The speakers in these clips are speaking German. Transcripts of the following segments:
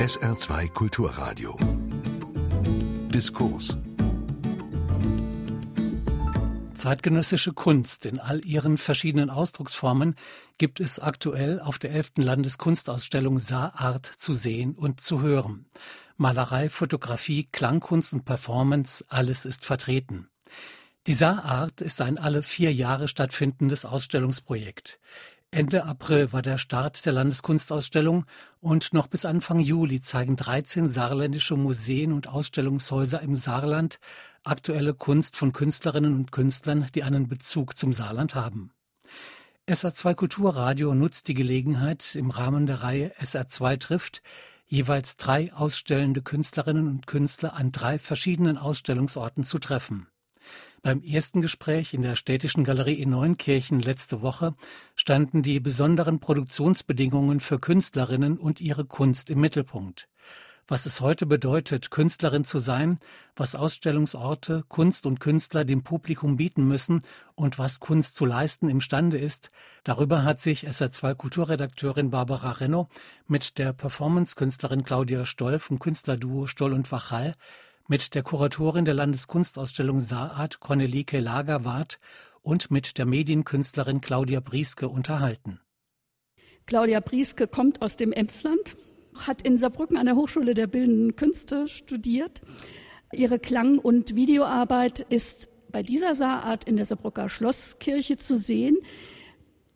SR2 Kulturradio. Diskurs. Zeitgenössische Kunst in all ihren verschiedenen Ausdrucksformen gibt es aktuell auf der 11. Landeskunstausstellung Saarart zu sehen und zu hören. Malerei, Fotografie, Klangkunst und Performance, alles ist vertreten. Die Saarart ist ein alle vier Jahre stattfindendes Ausstellungsprojekt. Ende April war der Start der Landeskunstausstellung und noch bis Anfang Juli zeigen 13 saarländische Museen und Ausstellungshäuser im Saarland aktuelle Kunst von Künstlerinnen und Künstlern, die einen Bezug zum Saarland haben. SA2 Kulturradio nutzt die Gelegenheit, im Rahmen der Reihe SA2 trifft, jeweils drei ausstellende Künstlerinnen und Künstler an drei verschiedenen Ausstellungsorten zu treffen. Beim ersten Gespräch in der Städtischen Galerie in Neunkirchen letzte Woche standen die besonderen Produktionsbedingungen für Künstlerinnen und ihre Kunst im Mittelpunkt. Was es heute bedeutet, Künstlerin zu sein, was Ausstellungsorte, Kunst und Künstler dem Publikum bieten müssen und was Kunst zu leisten imstande ist, darüber hat sich SR2 Kulturredakteurin Barbara Renno mit der Performance-Künstlerin Claudia Stoll vom Künstlerduo Stoll und Wachal mit der Kuratorin der Landeskunstausstellung Saarart Cornelike Lagerwart und mit der Medienkünstlerin Claudia Brieske unterhalten. Claudia Brieske kommt aus dem Emsland, hat in Saarbrücken an der Hochschule der Bildenden Künste studiert. Ihre Klang- und Videoarbeit ist bei dieser Saarart in der Saarbrücker Schlosskirche zu sehen.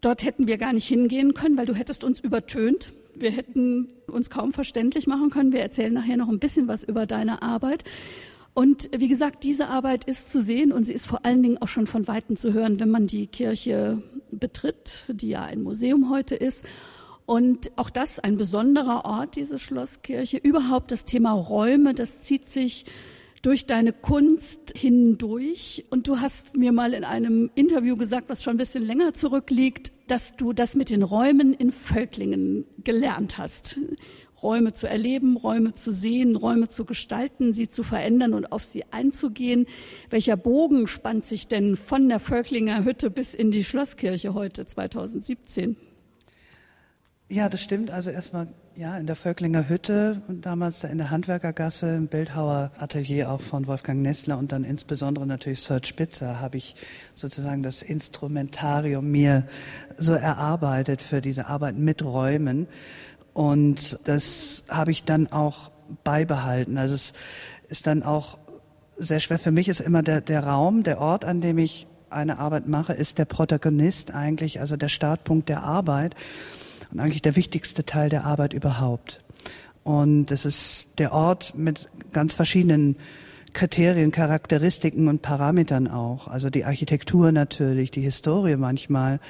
Dort hätten wir gar nicht hingehen können, weil du hättest uns übertönt. Wir hätten uns kaum verständlich machen können. Wir erzählen nachher noch ein bisschen was über deine Arbeit. Und wie gesagt, diese Arbeit ist zu sehen und sie ist vor allen Dingen auch schon von Weitem zu hören, wenn man die Kirche betritt, die ja ein Museum heute ist. Und auch das ein besonderer Ort, diese Schlosskirche. Überhaupt das Thema Räume, das zieht sich durch deine Kunst hindurch. Und du hast mir mal in einem Interview gesagt, was schon ein bisschen länger zurückliegt, dass du das mit den Räumen in Völklingen gelernt hast. Räume zu erleben, Räume zu sehen, Räume zu gestalten, sie zu verändern und auf sie einzugehen. Welcher Bogen spannt sich denn von der Völklinger Hütte bis in die Schlosskirche heute 2017? Ja, das stimmt. Also erstmal ja, in der Völklinger Hütte und damals in der Handwerkergasse im Bildhauer Atelier auch von Wolfgang Nessler und dann insbesondere natürlich Serge Spitzer habe ich sozusagen das Instrumentarium mir so erarbeitet für diese Arbeit mit Räumen und das habe ich dann auch beibehalten. Also es ist dann auch sehr schwer. Für mich ist immer der, der Raum, der Ort, an dem ich eine Arbeit mache, ist der Protagonist eigentlich, also der Startpunkt der Arbeit und eigentlich der wichtigste Teil der Arbeit überhaupt. Und es ist der Ort mit ganz verschiedenen Kriterien, Charakteristiken und Parametern auch. Also die Architektur natürlich, die Historie manchmal,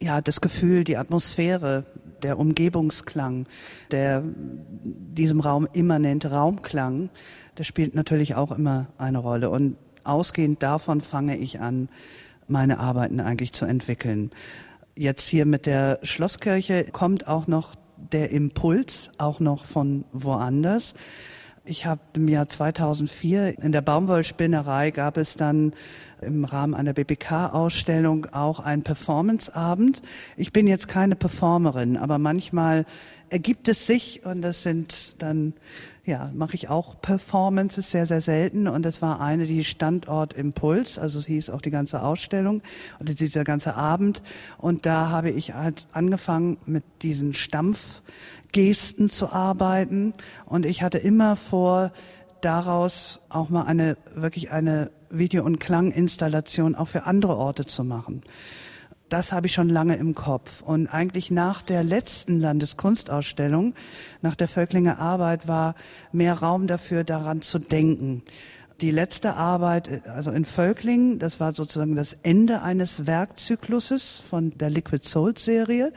ja, das Gefühl, die Atmosphäre, der Umgebungsklang, der diesem Raum immanente Raumklang, das spielt natürlich auch immer eine Rolle. Und ausgehend davon fange ich an, meine Arbeiten eigentlich zu entwickeln jetzt hier mit der Schlosskirche kommt auch noch der Impuls, auch noch von woanders. Ich habe im Jahr 2004 in der Baumwollspinnerei gab es dann im Rahmen einer BBK-Ausstellung auch einen Performanceabend. Ich bin jetzt keine Performerin, aber manchmal ergibt es sich und das sind dann ja, mache ich auch Performances sehr, sehr selten. Und das war eine, die Standort Impuls, also es hieß auch die ganze Ausstellung oder dieser ganze Abend. Und da habe ich halt angefangen mit diesen Stampfgesten zu arbeiten. Und ich hatte immer vor, daraus auch mal eine, wirklich eine Video- und Klanginstallation auch für andere Orte zu machen das habe ich schon lange im Kopf. Und eigentlich nach der letzten Landeskunstausstellung, nach der Völklinger Arbeit, war mehr Raum dafür, daran zu denken. Die letzte Arbeit, also in Völkling, das war sozusagen das Ende eines Werkzykluses von der Liquid Soul Serie.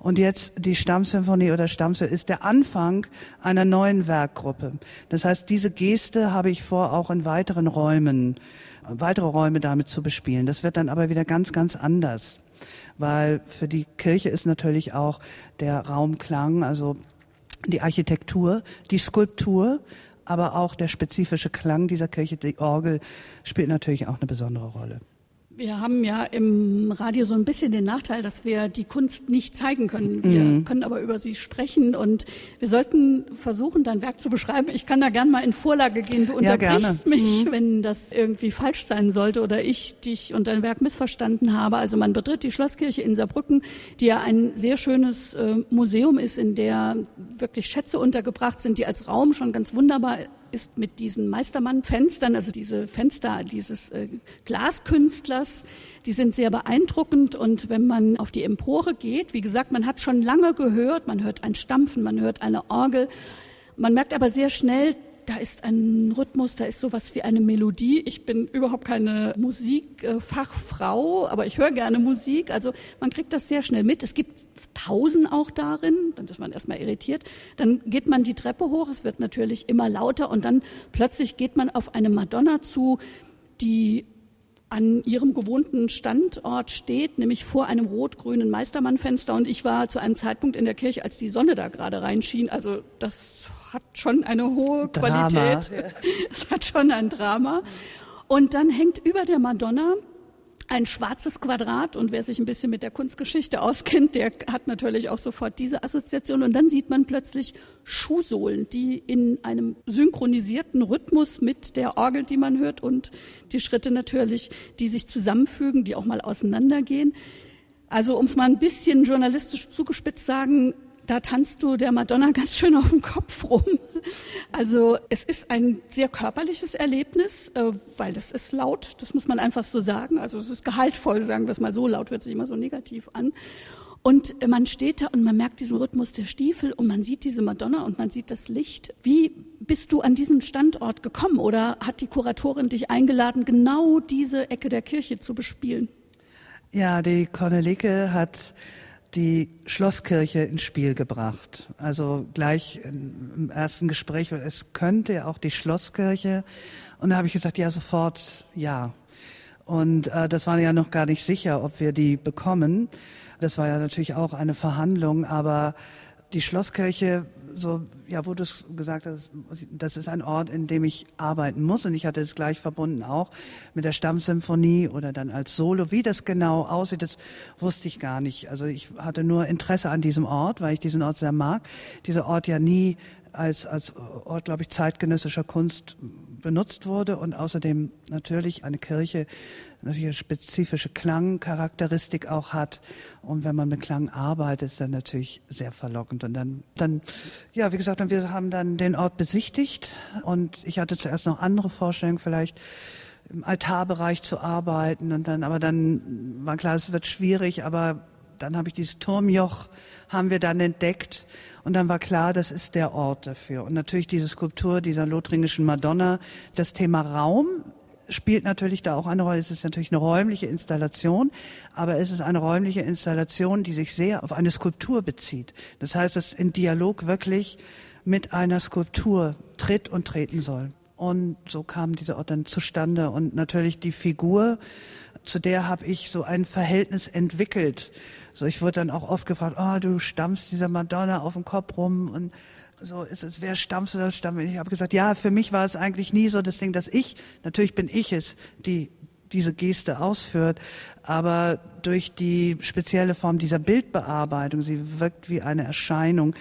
Und jetzt die Stammsymphonie oder Stammsymphonie ist der Anfang einer neuen Werkgruppe. Das heißt, diese Geste habe ich vor, auch in weiteren Räumen, weitere Räume damit zu bespielen. Das wird dann aber wieder ganz, ganz anders weil für die Kirche ist natürlich auch der Raumklang, also die Architektur, die Skulptur, aber auch der spezifische Klang dieser Kirche, die Orgel, spielt natürlich auch eine besondere Rolle. Wir haben ja im Radio so ein bisschen den Nachteil, dass wir die Kunst nicht zeigen können. Wir mhm. können aber über sie sprechen und wir sollten versuchen, dein Werk zu beschreiben. Ich kann da gern mal in Vorlage gehen. Du unterbrichst ja, mich, mhm. wenn das irgendwie falsch sein sollte oder ich dich und dein Werk missverstanden habe. Also man betritt die Schlosskirche in Saarbrücken, die ja ein sehr schönes äh, Museum ist, in der wirklich Schätze untergebracht sind, die als Raum schon ganz wunderbar ist mit diesen Meistermann-Fenstern, also diese Fenster dieses äh, Glaskünstlers, die sind sehr beeindruckend. Und wenn man auf die Empore geht, wie gesagt, man hat schon lange gehört, man hört ein Stampfen, man hört eine Orgel. Man merkt aber sehr schnell, da ist ein Rhythmus, da ist sowas wie eine Melodie. Ich bin überhaupt keine Musikfachfrau, aber ich höre gerne Musik. Also man kriegt das sehr schnell mit. Es gibt Pausen auch darin, dann ist man erstmal irritiert. Dann geht man die Treppe hoch, es wird natürlich immer lauter und dann plötzlich geht man auf eine Madonna zu, die an ihrem gewohnten Standort steht, nämlich vor einem rot-grünen Meistermannfenster. Und ich war zu einem Zeitpunkt in der Kirche, als die Sonne da gerade reinschien. Also das hat schon eine hohe Drama. Qualität. Es hat schon ein Drama. Und dann hängt über der Madonna ein schwarzes Quadrat und wer sich ein bisschen mit der Kunstgeschichte auskennt, der hat natürlich auch sofort diese Assoziation und dann sieht man plötzlich Schuhsohlen, die in einem synchronisierten Rhythmus mit der Orgel, die man hört und die Schritte natürlich, die sich zusammenfügen, die auch mal auseinandergehen. Also um es mal ein bisschen journalistisch zugespitzt sagen, da tanzt du der Madonna ganz schön auf dem Kopf rum. Also es ist ein sehr körperliches Erlebnis, äh, weil das ist laut, das muss man einfach so sagen. Also es ist gehaltvoll, sagen wir es mal so, laut hört sich immer so negativ an. Und man steht da und man merkt diesen Rhythmus der Stiefel und man sieht diese Madonna und man sieht das Licht. Wie bist du an diesen Standort gekommen oder hat die Kuratorin dich eingeladen, genau diese Ecke der Kirche zu bespielen? Ja, die Cornelike hat die Schlosskirche ins Spiel gebracht. Also gleich im ersten Gespräch, es könnte auch die Schlosskirche. Und da habe ich gesagt, ja, sofort ja. Und äh, das war ja noch gar nicht sicher, ob wir die bekommen. Das war ja natürlich auch eine Verhandlung, aber die Schlosskirche so, ja, wo du es gesagt hast, das ist ein Ort, in dem ich arbeiten muss. Und ich hatte es gleich verbunden auch mit der Stammsymphonie oder dann als Solo. Wie das genau aussieht, das wusste ich gar nicht. Also ich hatte nur Interesse an diesem Ort, weil ich diesen Ort sehr mag. Dieser Ort ja nie als, als Ort, glaube ich, zeitgenössischer Kunst benutzt wurde und außerdem natürlich eine Kirche natürlich eine spezifische Klangcharakteristik auch hat. Und wenn man mit Klang arbeitet, ist dann natürlich sehr verlockend. Und dann, dann, ja, wie gesagt, wir haben dann den Ort besichtigt und ich hatte zuerst noch andere Vorstellungen, vielleicht im Altarbereich zu arbeiten und dann, aber dann war klar, es wird schwierig, aber dann habe ich dieses Turmjoch, haben wir dann entdeckt und dann war klar, das ist der Ort dafür. Und natürlich diese Skulptur dieser lothringischen Madonna, das Thema Raum spielt natürlich da auch eine Rolle. Es ist natürlich eine räumliche Installation, aber es ist eine räumliche Installation, die sich sehr auf eine Skulptur bezieht. Das heißt, dass in Dialog wirklich mit einer Skulptur tritt und treten soll. Und so kam dieser Ort dann zustande. Und natürlich die Figur, zu der habe ich so ein Verhältnis entwickelt. So, ich wurde dann auch oft gefragt, oh, du stammst dieser Madonna auf dem Kopf rum und so ist es, wer stammst du oder stamm? Ich habe gesagt, ja, für mich war es eigentlich nie so das Ding, dass ich, natürlich bin ich es, die diese Geste ausführt, aber durch die spezielle Form dieser Bildbearbeitung, sie wirkt wie eine Erscheinung,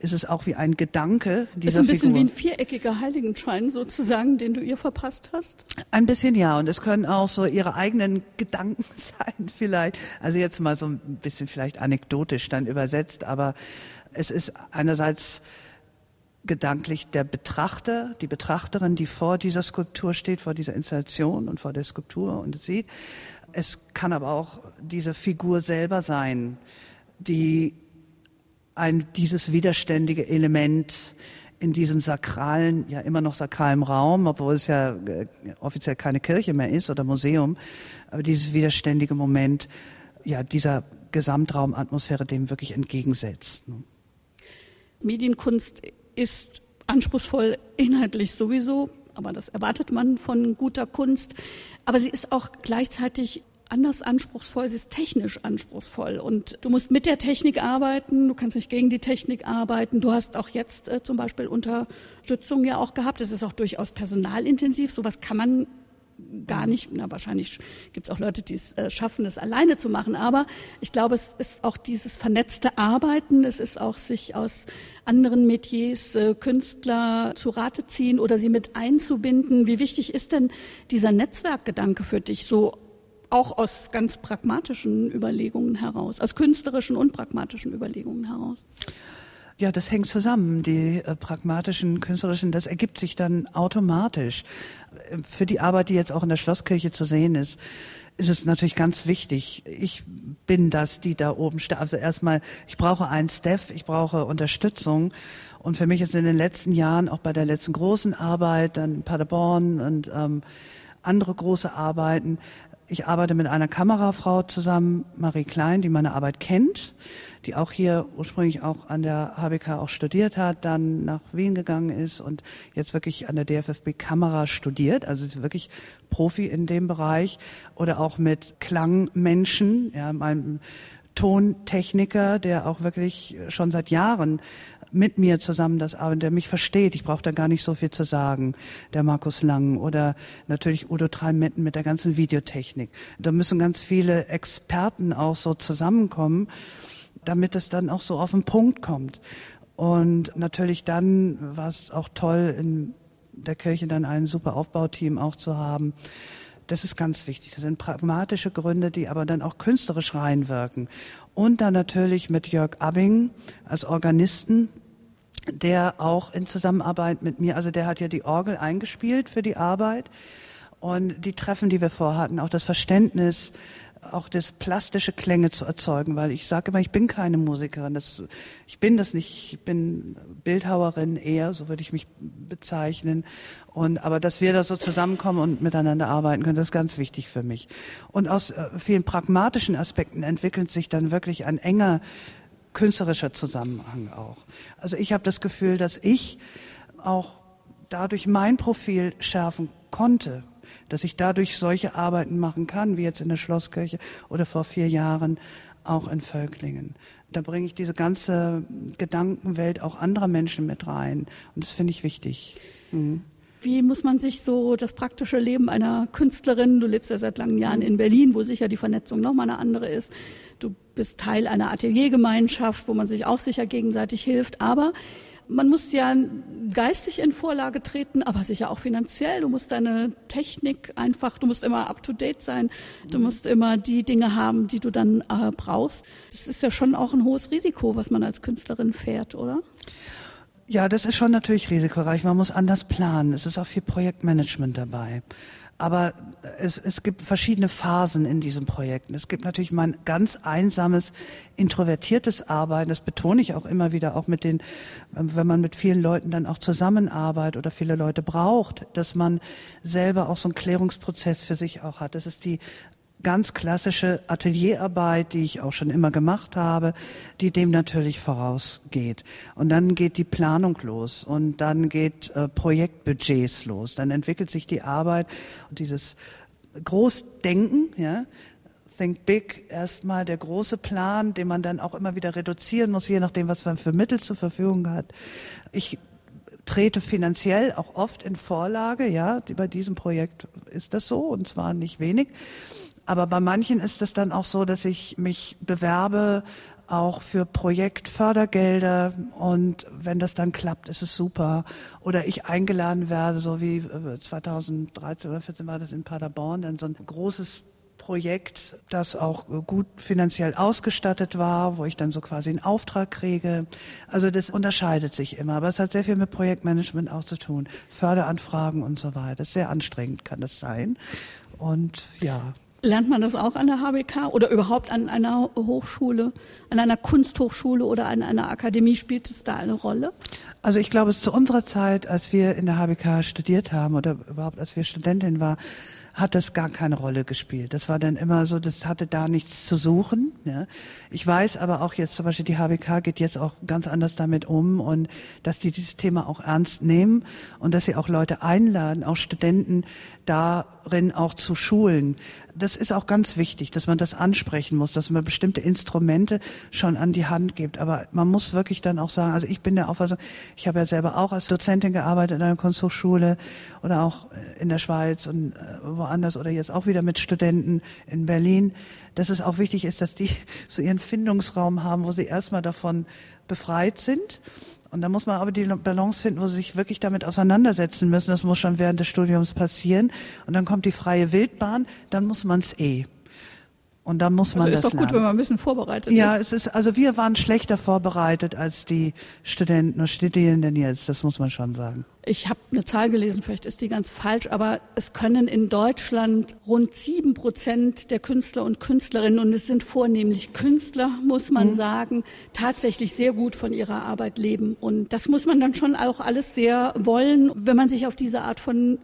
ist es auch wie ein Gedanke dieser Ist ein bisschen Figur. wie ein viereckiger Heiligenschein sozusagen, den du ihr verpasst hast? Ein bisschen ja, und es können auch so ihre eigenen Gedanken sein vielleicht. Also jetzt mal so ein bisschen vielleicht anekdotisch dann übersetzt, aber es ist einerseits gedanklich der Betrachter, die Betrachterin, die vor dieser Skulptur steht, vor dieser Installation und vor der Skulptur und sieht. Es kann aber auch diese Figur selber sein, die ein, dieses widerständige Element in diesem sakralen, ja immer noch sakralen Raum, obwohl es ja äh, offiziell keine Kirche mehr ist oder Museum, aber dieses widerständige Moment, ja, dieser Gesamtraumatmosphäre dem wirklich entgegensetzt. Ne? Medienkunst ist anspruchsvoll inhaltlich sowieso, aber das erwartet man von guter Kunst. Aber sie ist auch gleichzeitig anders anspruchsvoll, sie ist technisch anspruchsvoll. Und du musst mit der Technik arbeiten, du kannst nicht gegen die Technik arbeiten. Du hast auch jetzt äh, zum Beispiel Unterstützung ja auch gehabt. Es ist auch durchaus personalintensiv. Sowas kann man gar nicht, na wahrscheinlich gibt es auch Leute, die es äh, schaffen, es alleine zu machen, aber ich glaube, es ist auch dieses vernetzte Arbeiten, es ist auch sich aus anderen Metiers äh, Künstler zu Rate ziehen oder sie mit einzubinden. Wie wichtig ist denn dieser Netzwerkgedanke für dich so auch aus ganz pragmatischen Überlegungen heraus, aus künstlerischen und pragmatischen Überlegungen heraus? Ja, das hängt zusammen. Die äh, pragmatischen, künstlerischen, das ergibt sich dann automatisch. Für die Arbeit, die jetzt auch in der Schlosskirche zu sehen ist, ist es natürlich ganz wichtig. Ich bin das, die da oben steht. Also erstmal, ich brauche einen Staff, ich brauche Unterstützung. Und für mich ist in den letzten Jahren, auch bei der letzten großen Arbeit, dann in Paderborn und ähm, andere große Arbeiten, ich arbeite mit einer Kamerafrau zusammen, Marie Klein, die meine Arbeit kennt, die auch hier ursprünglich auch an der HBK auch studiert hat, dann nach Wien gegangen ist und jetzt wirklich an der DFFB Kamera studiert, also ist wirklich Profi in dem Bereich oder auch mit Klangmenschen, ja, meinem Tontechniker, der auch wirklich schon seit Jahren mit mir zusammen das arbeitet, der mich versteht. Ich brauche da gar nicht so viel zu sagen. Der Markus Lang oder natürlich Udo Tralmetten mit der ganzen Videotechnik. Da müssen ganz viele Experten auch so zusammenkommen, damit es dann auch so auf den Punkt kommt. Und natürlich dann war es auch toll, in der Kirche dann ein super Aufbauteam auch zu haben. Das ist ganz wichtig. Das sind pragmatische Gründe, die aber dann auch künstlerisch reinwirken. Und dann natürlich mit Jörg Abbing als Organisten, der auch in Zusammenarbeit mit mir, also der hat ja die Orgel eingespielt für die Arbeit. Und die Treffen, die wir vorhatten, auch das Verständnis, auch das plastische Klänge zu erzeugen, weil ich sage immer, ich bin keine Musikerin, das, ich bin das nicht, ich bin Bildhauerin eher, so würde ich mich bezeichnen. Und aber dass wir da so zusammenkommen und miteinander arbeiten können, das ist ganz wichtig für mich. Und aus äh, vielen pragmatischen Aspekten entwickelt sich dann wirklich ein enger künstlerischer Zusammenhang auch. Also ich habe das Gefühl, dass ich auch dadurch mein Profil schärfen konnte dass ich dadurch solche Arbeiten machen kann, wie jetzt in der Schlosskirche oder vor vier Jahren auch in Völklingen. Da bringe ich diese ganze Gedankenwelt auch anderer Menschen mit rein. Und das finde ich wichtig. Mhm. Wie muss man sich so das praktische Leben einer Künstlerin, du lebst ja seit langen Jahren in Berlin, wo sicher die Vernetzung nochmal eine andere ist. Du bist Teil einer Ateliergemeinschaft, wo man sich auch sicher gegenseitig hilft. Aber man muss ja geistig in Vorlage treten, aber sicher auch finanziell. Du musst deine Technik einfach, du musst immer up to date sein. Du mhm. musst immer die Dinge haben, die du dann äh, brauchst. Das ist ja schon auch ein hohes Risiko, was man als Künstlerin fährt, oder? Ja, das ist schon natürlich risikoreich. Man muss anders planen. Es ist auch viel Projektmanagement dabei. Aber es, es gibt verschiedene Phasen in diesen Projekten. Es gibt natürlich mein ganz einsames, introvertiertes Arbeiten. Das betone ich auch immer wieder, auch mit den, wenn man mit vielen Leuten dann auch zusammenarbeitet oder viele Leute braucht, dass man selber auch so einen Klärungsprozess für sich auch hat. Das ist die ganz klassische Atelierarbeit, die ich auch schon immer gemacht habe, die dem natürlich vorausgeht. Und dann geht die Planung los und dann geht äh, Projektbudgets los. Dann entwickelt sich die Arbeit und dieses Großdenken, ja, Think Big, erstmal der große Plan, den man dann auch immer wieder reduzieren muss, je nachdem, was man für Mittel zur Verfügung hat. Ich trete finanziell auch oft in Vorlage, ja, bei diesem Projekt ist das so und zwar nicht wenig. Aber bei manchen ist es dann auch so, dass ich mich bewerbe auch für Projektfördergelder und wenn das dann klappt, ist es super. Oder ich eingeladen werde, so wie 2013 äh, oder 2014 war das in Paderborn, dann so ein großes Projekt, das auch gut finanziell ausgestattet war, wo ich dann so quasi einen Auftrag kriege. Also das unterscheidet sich immer, aber es hat sehr viel mit Projektmanagement auch zu tun. Förderanfragen und so weiter. Sehr anstrengend kann das sein. Und ja. Lernt man das auch an der HBK oder überhaupt an einer Hochschule, an einer Kunsthochschule oder an einer Akademie? Spielt es da eine Rolle? Also ich glaube, zu unserer Zeit, als wir in der HBK studiert haben oder überhaupt als wir Studentin waren, hat das gar keine Rolle gespielt. Das war dann immer so, das hatte da nichts zu suchen. Ja. Ich weiß aber auch jetzt zum Beispiel, die HBK geht jetzt auch ganz anders damit um und dass die dieses Thema auch ernst nehmen und dass sie auch Leute einladen, auch Studenten darin auch zu schulen. Das ist auch ganz wichtig, dass man das ansprechen muss, dass man bestimmte Instrumente schon an die Hand gibt. Aber man muss wirklich dann auch sagen, also ich bin der Auffassung, ich habe ja selber auch als Dozentin gearbeitet in einer Kunsthochschule oder auch in der Schweiz und äh, wo woanders oder jetzt auch wieder mit Studenten in Berlin, dass es auch wichtig ist, dass die so ihren Findungsraum haben, wo sie erstmal davon befreit sind. Und da muss man aber die Balance finden, wo sie sich wirklich damit auseinandersetzen müssen. Das muss schon während des Studiums passieren. Und dann kommt die freie Wildbahn, dann muss man es eh. Und da muss man also ist ist doch lernen. gut, wenn man ein bisschen vorbereitet Ja, ist. es ist, also wir waren schlechter vorbereitet als die Studenten und Studierenden jetzt, das muss man schon sagen. Ich habe eine Zahl gelesen, vielleicht ist die ganz falsch, aber es können in Deutschland rund sieben Prozent der Künstler und Künstlerinnen, und es sind vornehmlich Künstler, muss man sagen, tatsächlich sehr gut von ihrer Arbeit leben. Und das muss man dann schon auch alles sehr wollen, wenn man sich auf diese Art von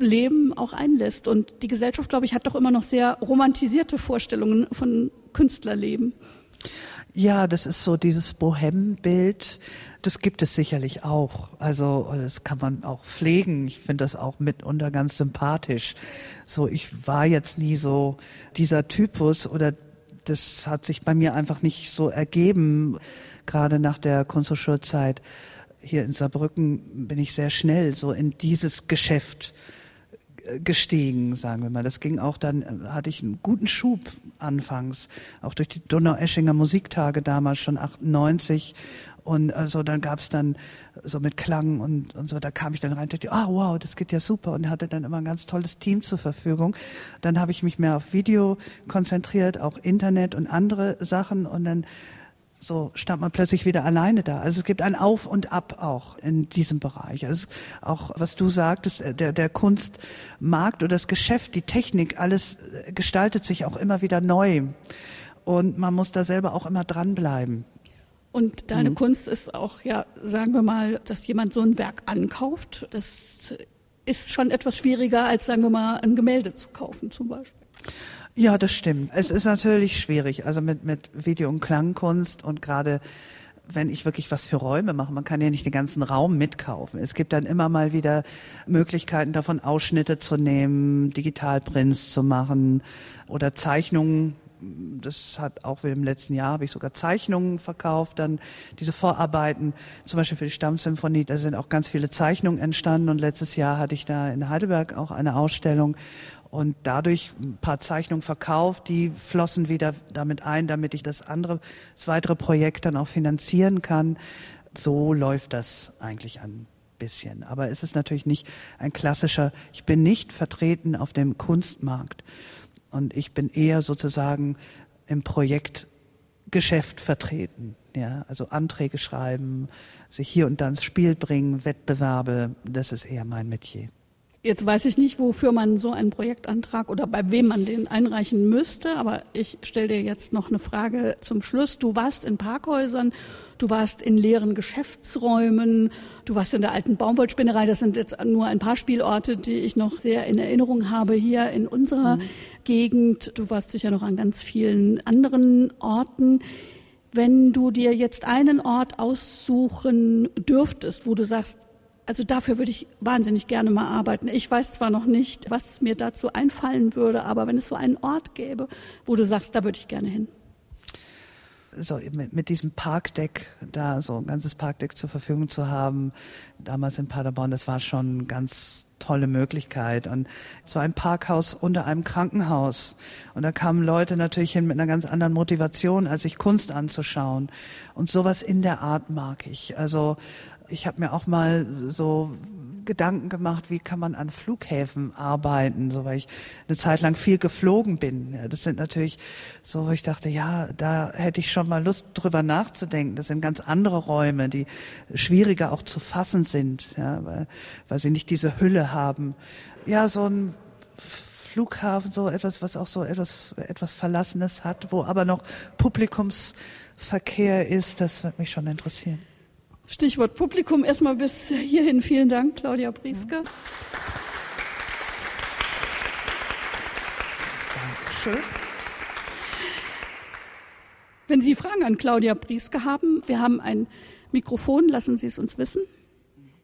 Leben auch einlässt. Und die Gesellschaft, glaube ich, hat doch immer noch sehr romantisierte Vorstellungen von Künstlerleben. Ja, das ist so dieses Bohem-Bild. Das gibt es sicherlich auch. Also das kann man auch pflegen. Ich finde das auch mitunter ganz sympathisch. So, ich war jetzt nie so dieser Typus oder das hat sich bei mir einfach nicht so ergeben. Gerade nach der Kunsthochschulzeit hier in Saarbrücken bin ich sehr schnell so in dieses Geschäft gestiegen, sagen wir mal. Das ging auch dann, hatte ich einen guten Schub anfangs, auch durch die Donau-Eschinger Musiktage damals schon 98 und also dann gab's dann so mit Klang und, und so, da kam ich dann rein und dachte, ah wow, das geht ja super und hatte dann immer ein ganz tolles Team zur Verfügung. Dann habe ich mich mehr auf Video konzentriert, auch Internet und andere Sachen und dann so stand man plötzlich wieder alleine da. Also es gibt ein Auf und Ab auch in diesem Bereich. Also auch was du sagtest, der, der Kunstmarkt oder das Geschäft, die Technik, alles gestaltet sich auch immer wieder neu. Und man muss da selber auch immer dranbleiben. Und deine mhm. Kunst ist auch, ja, sagen wir mal, dass jemand so ein Werk ankauft. Das ist schon etwas schwieriger, als, sagen wir mal, ein Gemälde zu kaufen zum Beispiel. Ja, das stimmt. Es ist natürlich schwierig, also mit, mit Video- und Klangkunst und gerade wenn ich wirklich was für Räume mache, man kann ja nicht den ganzen Raum mitkaufen. Es gibt dann immer mal wieder Möglichkeiten davon, Ausschnitte zu nehmen, Digitalprints zu machen oder Zeichnungen. Das hat auch im letzten Jahr habe ich sogar Zeichnungen verkauft, dann diese Vorarbeiten, zum Beispiel für die Stammsymphonie, da sind auch ganz viele Zeichnungen entstanden und letztes Jahr hatte ich da in Heidelberg auch eine Ausstellung und dadurch ein paar Zeichnungen verkauft, die flossen wieder damit ein, damit ich das andere, das weitere Projekt dann auch finanzieren kann. So läuft das eigentlich ein bisschen. Aber es ist natürlich nicht ein klassischer, ich bin nicht vertreten auf dem Kunstmarkt und ich bin eher sozusagen im Projektgeschäft vertreten. Ja, also Anträge schreiben, sich hier und da ins Spiel bringen, Wettbewerbe, das ist eher mein Metier. Jetzt weiß ich nicht, wofür man so einen Projektantrag oder bei wem man den einreichen müsste, aber ich stelle dir jetzt noch eine Frage zum Schluss. Du warst in Parkhäusern, du warst in leeren Geschäftsräumen, du warst in der alten Baumwollspinnerei. Das sind jetzt nur ein paar Spielorte, die ich noch sehr in Erinnerung habe hier in unserer mhm. Gegend. Du warst sicher noch an ganz vielen anderen Orten. Wenn du dir jetzt einen Ort aussuchen dürftest, wo du sagst, also dafür würde ich wahnsinnig gerne mal arbeiten. Ich weiß zwar noch nicht, was mir dazu einfallen würde, aber wenn es so einen Ort gäbe, wo du sagst, da würde ich gerne hin. So mit, mit diesem Parkdeck, da so ein ganzes Parkdeck zur Verfügung zu haben, damals in Paderborn, das war schon ganz tolle Möglichkeit. Und so ein Parkhaus unter einem Krankenhaus. Und da kamen Leute natürlich hin mit einer ganz anderen Motivation, als sich Kunst anzuschauen. Und sowas in der Art mag ich. Also ich habe mir auch mal so Gedanken gemacht, wie kann man an Flughäfen arbeiten, so weil ich eine Zeit lang viel geflogen bin. Ja, das sind natürlich so, wo ich dachte, ja, da hätte ich schon mal Lust drüber nachzudenken. Das sind ganz andere Räume, die schwieriger auch zu fassen sind, ja, weil, weil sie nicht diese Hülle haben. Ja, so ein Flughafen, so etwas, was auch so etwas, etwas Verlassenes hat, wo aber noch Publikumsverkehr ist, das wird mich schon interessieren. Stichwort Publikum. Erstmal bis hierhin vielen Dank, Claudia Brieske. Dankeschön. Wenn Sie Fragen an Claudia Brieske haben, wir haben ein Mikrofon, lassen Sie es uns wissen.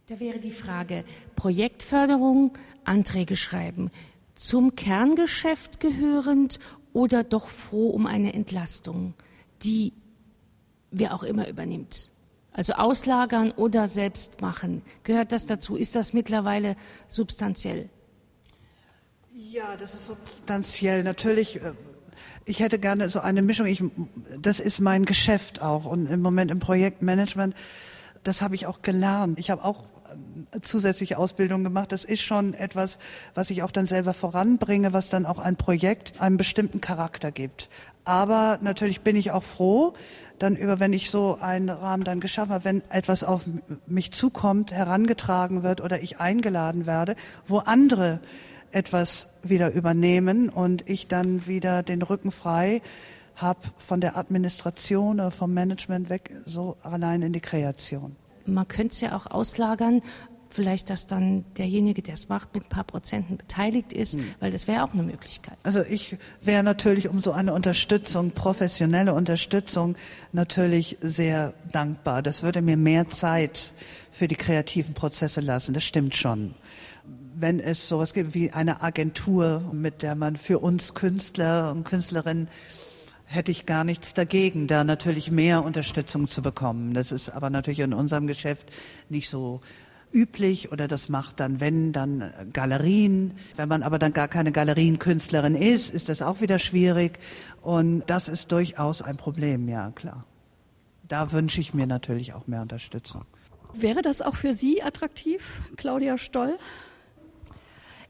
Da wäre die Frage, Projektförderung, Anträge schreiben, zum Kerngeschäft gehörend oder doch froh um eine Entlastung, die wer auch immer übernimmt? Also auslagern oder selbst machen. Gehört das dazu? Ist das mittlerweile substanziell? Ja, das ist substanziell. Natürlich, äh, ich hätte gerne so eine Mischung. Ich, das ist mein Geschäft auch. Und im Moment im Projektmanagement, das habe ich auch gelernt. Ich habe auch äh, zusätzliche Ausbildung gemacht. Das ist schon etwas, was ich auch dann selber voranbringe, was dann auch ein Projekt einen bestimmten Charakter gibt. Aber natürlich bin ich auch froh, dann über, wenn ich so einen Rahmen dann geschaffen habe, wenn etwas auf mich zukommt, herangetragen wird oder ich eingeladen werde, wo andere etwas wieder übernehmen und ich dann wieder den Rücken frei habe von der Administration oder vom Management weg, so allein in die Kreation. Man könnte es ja auch auslagern, vielleicht, dass dann derjenige, der es macht, mit ein paar Prozenten beteiligt ist, hm. weil das wäre auch eine Möglichkeit. Also ich wäre natürlich um so eine Unterstützung, professionelle Unterstützung, natürlich sehr dankbar. Das würde mir mehr Zeit für die kreativen Prozesse lassen. Das stimmt schon wenn es sowas gibt wie eine Agentur, mit der man für uns Künstler und Künstlerinnen hätte ich gar nichts dagegen, da natürlich mehr Unterstützung zu bekommen. Das ist aber natürlich in unserem Geschäft nicht so üblich oder das macht dann, wenn, dann Galerien. Wenn man aber dann gar keine Galerienkünstlerin ist, ist das auch wieder schwierig. Und das ist durchaus ein Problem, ja, klar. Da wünsche ich mir natürlich auch mehr Unterstützung. Wäre das auch für Sie attraktiv, Claudia Stoll?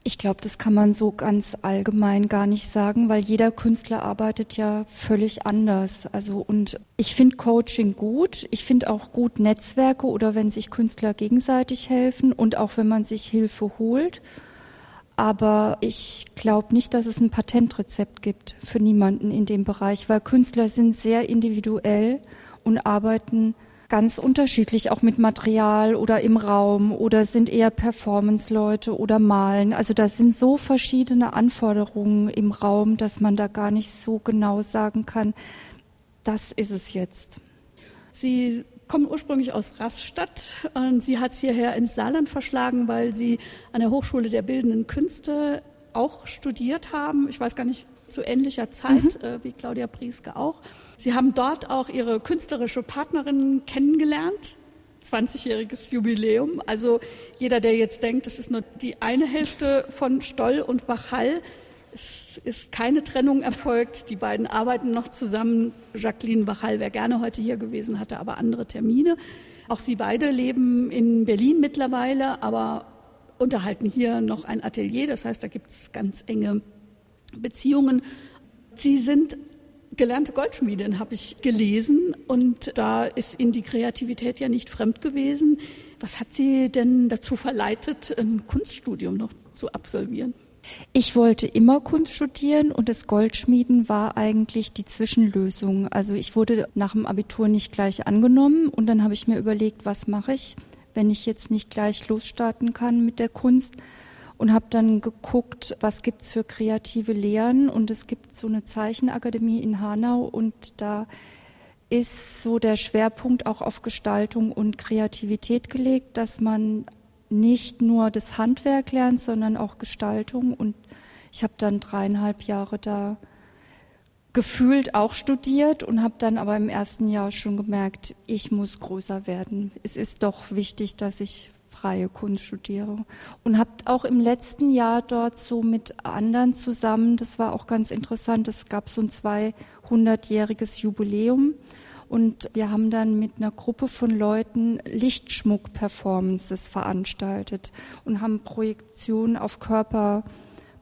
Ich glaube, das kann man so ganz allgemein gar nicht sagen, weil jeder Künstler arbeitet ja völlig anders. Also und ich finde Coaching gut. Ich finde auch gut Netzwerke oder wenn sich Künstler gegenseitig helfen und auch wenn man sich Hilfe holt. Aber ich glaube nicht, dass es ein Patentrezept gibt für niemanden in dem Bereich, weil Künstler sind sehr individuell und arbeiten ganz unterschiedlich, auch mit Material oder im Raum oder sind eher Performance-Leute oder malen. Also da sind so verschiedene Anforderungen im Raum, dass man da gar nicht so genau sagen kann, das ist es jetzt. Sie kommen ursprünglich aus Rastatt und sie hat es hierher ins Saarland verschlagen, weil sie an der Hochschule der Bildenden Künste auch studiert haben. Ich weiß gar nicht, zu ähnlicher Zeit mhm. äh, wie Claudia Prieske auch. Sie haben dort auch ihre künstlerische Partnerin kennengelernt. 20-jähriges Jubiläum. Also jeder, der jetzt denkt, das ist nur die eine Hälfte von Stoll und Wachall, es ist keine Trennung erfolgt. Die beiden arbeiten noch zusammen. Jacqueline Wachall wäre gerne heute hier gewesen, hatte aber andere Termine. Auch sie beide leben in Berlin mittlerweile, aber unterhalten hier noch ein Atelier. Das heißt, da gibt es ganz enge Beziehungen. Sie sind gelernte Goldschmiedin, habe ich gelesen. Und da ist Ihnen die Kreativität ja nicht fremd gewesen. Was hat Sie denn dazu verleitet, ein Kunststudium noch zu absolvieren? Ich wollte immer Kunst studieren und das Goldschmieden war eigentlich die Zwischenlösung. Also ich wurde nach dem Abitur nicht gleich angenommen und dann habe ich mir überlegt, was mache ich, wenn ich jetzt nicht gleich losstarten kann mit der Kunst und habe dann geguckt, was gibt's für kreative Lehren und es gibt so eine Zeichenakademie in Hanau und da ist so der Schwerpunkt auch auf Gestaltung und Kreativität gelegt, dass man nicht nur das Handwerk lernt, sondern auch Gestaltung und ich habe dann dreieinhalb Jahre da gefühlt auch studiert und habe dann aber im ersten Jahr schon gemerkt, ich muss größer werden. Es ist doch wichtig, dass ich freie Kunst studiere. Und habe auch im letzten Jahr dort so mit anderen zusammen, das war auch ganz interessant, es gab so ein 200-jähriges Jubiläum. Und wir haben dann mit einer Gruppe von Leuten Lichtschmuck-Performances veranstaltet und haben Projektionen auf Körper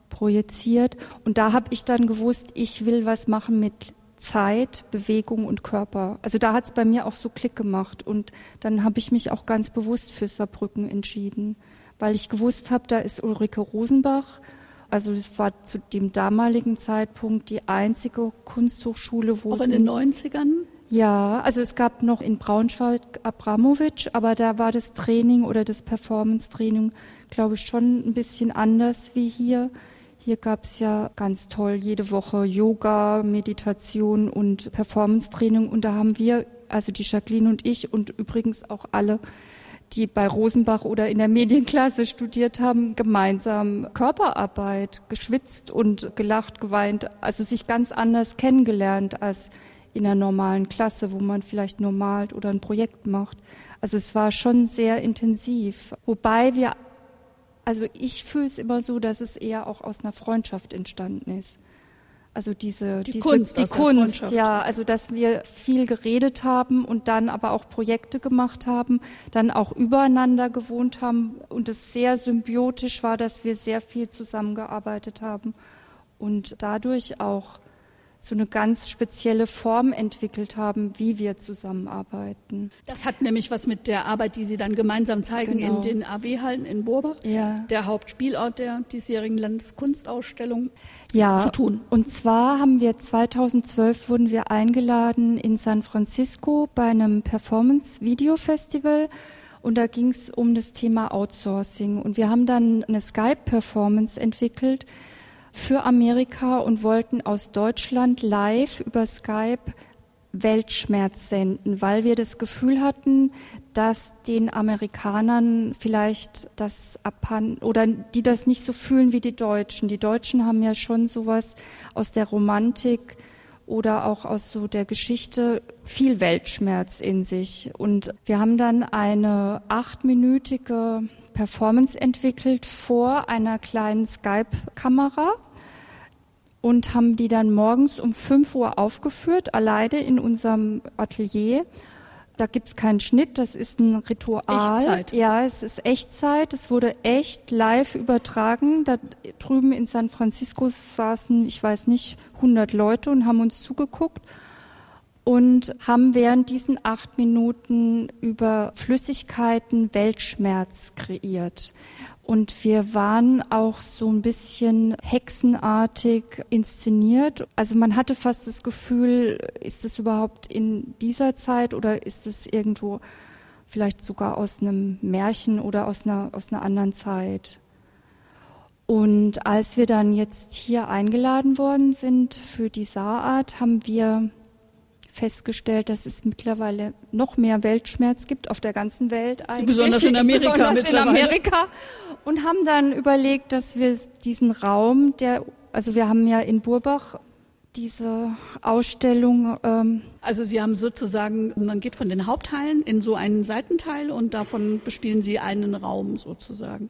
projiziert. Und da habe ich dann gewusst, ich will was machen mit Zeit, Bewegung und Körper. Also da hat es bei mir auch so Klick gemacht und dann habe ich mich auch ganz bewusst für Saarbrücken entschieden, weil ich gewusst habe, da ist Ulrike Rosenbach. Also das war zu dem damaligen Zeitpunkt die einzige Kunsthochschule, wo auch in den 90ern? Ja, also es gab noch in Braunschweig Abramowitsch, aber da war das Training oder das Performance-Training, glaube ich, schon ein bisschen anders wie hier. Hier gab es ja ganz toll jede Woche Yoga, Meditation und Performance-Training. Und da haben wir, also die Jacqueline und ich und übrigens auch alle, die bei Rosenbach oder in der Medienklasse studiert haben, gemeinsam Körperarbeit, geschwitzt und gelacht, geweint, also sich ganz anders kennengelernt als in einer normalen Klasse, wo man vielleicht nur oder ein Projekt macht. Also es war schon sehr intensiv, wobei wir Also ich fühle es immer so, dass es eher auch aus einer Freundschaft entstanden ist. Also diese, die diese, Kunst, die Kunst, ja, also dass wir viel geredet haben und dann aber auch Projekte gemacht haben, dann auch übereinander gewohnt haben und es sehr symbiotisch war, dass wir sehr viel zusammengearbeitet haben und dadurch auch so eine ganz spezielle Form entwickelt haben, wie wir zusammenarbeiten. Das hat nämlich was mit der Arbeit, die Sie dann gemeinsam zeigen Genau. in den AW-Hallen in Burbach, Ja. der Hauptspielort der diesjährigen Landeskunstausstellung, ja, zu tun. Und zwar haben wir 2012 wurden wir eingeladen in San Francisco bei einem Performance-Video-Festival. Und da ging es um das Thema Outsourcing. Und wir haben dann eine Skype-Performance entwickelt für Amerika und wollten aus Deutschland live über Skype Weltschmerz senden, weil wir das Gefühl hatten, dass den Amerikanern vielleicht das abhanden oder die das nicht so fühlen wie die Deutschen. Die Deutschen haben ja schon sowas aus der Romantik oder auch aus so der Geschichte viel Weltschmerz in sich. Und wir haben dann eine achtminütige Performance entwickelt vor einer kleinen Skype-Kamera und haben die dann morgens um 5 Uhr aufgeführt, alleine in unserem Atelier. Da gibt's keinen Schnitt, das ist ein Ritual. Echtzeit. Ja, es ist Echtzeit. Es wurde echt live übertragen. Da drüben in San Francisco saßen, ich weiß nicht, 100 Leute und haben uns zugeguckt und haben während diesen acht Minuten über Flüssigkeiten Weltschmerz kreiert. Und wir waren auch so ein bisschen hexenartig inszeniert. Also man hatte fast das Gefühl, ist es überhaupt in dieser Zeit oder ist es irgendwo vielleicht sogar aus einem Märchen oder aus einer, aus einer anderen Zeit? Und als wir dann jetzt hier eingeladen worden sind für die Saarart, haben wir festgestellt, dass es mittlerweile noch mehr Weltschmerz gibt auf der ganzen Welt eigentlich. Besonders in Amerika Besonders in mittlerweile. Amerika. Und haben dann überlegt, dass wir diesen Raum, der, also wir haben ja in Burbach diese Ausstellung, ähm, Also Sie haben sozusagen, man geht von den Hauptteilen in so einen Seitenteil und davon bespielen Sie einen Raum sozusagen.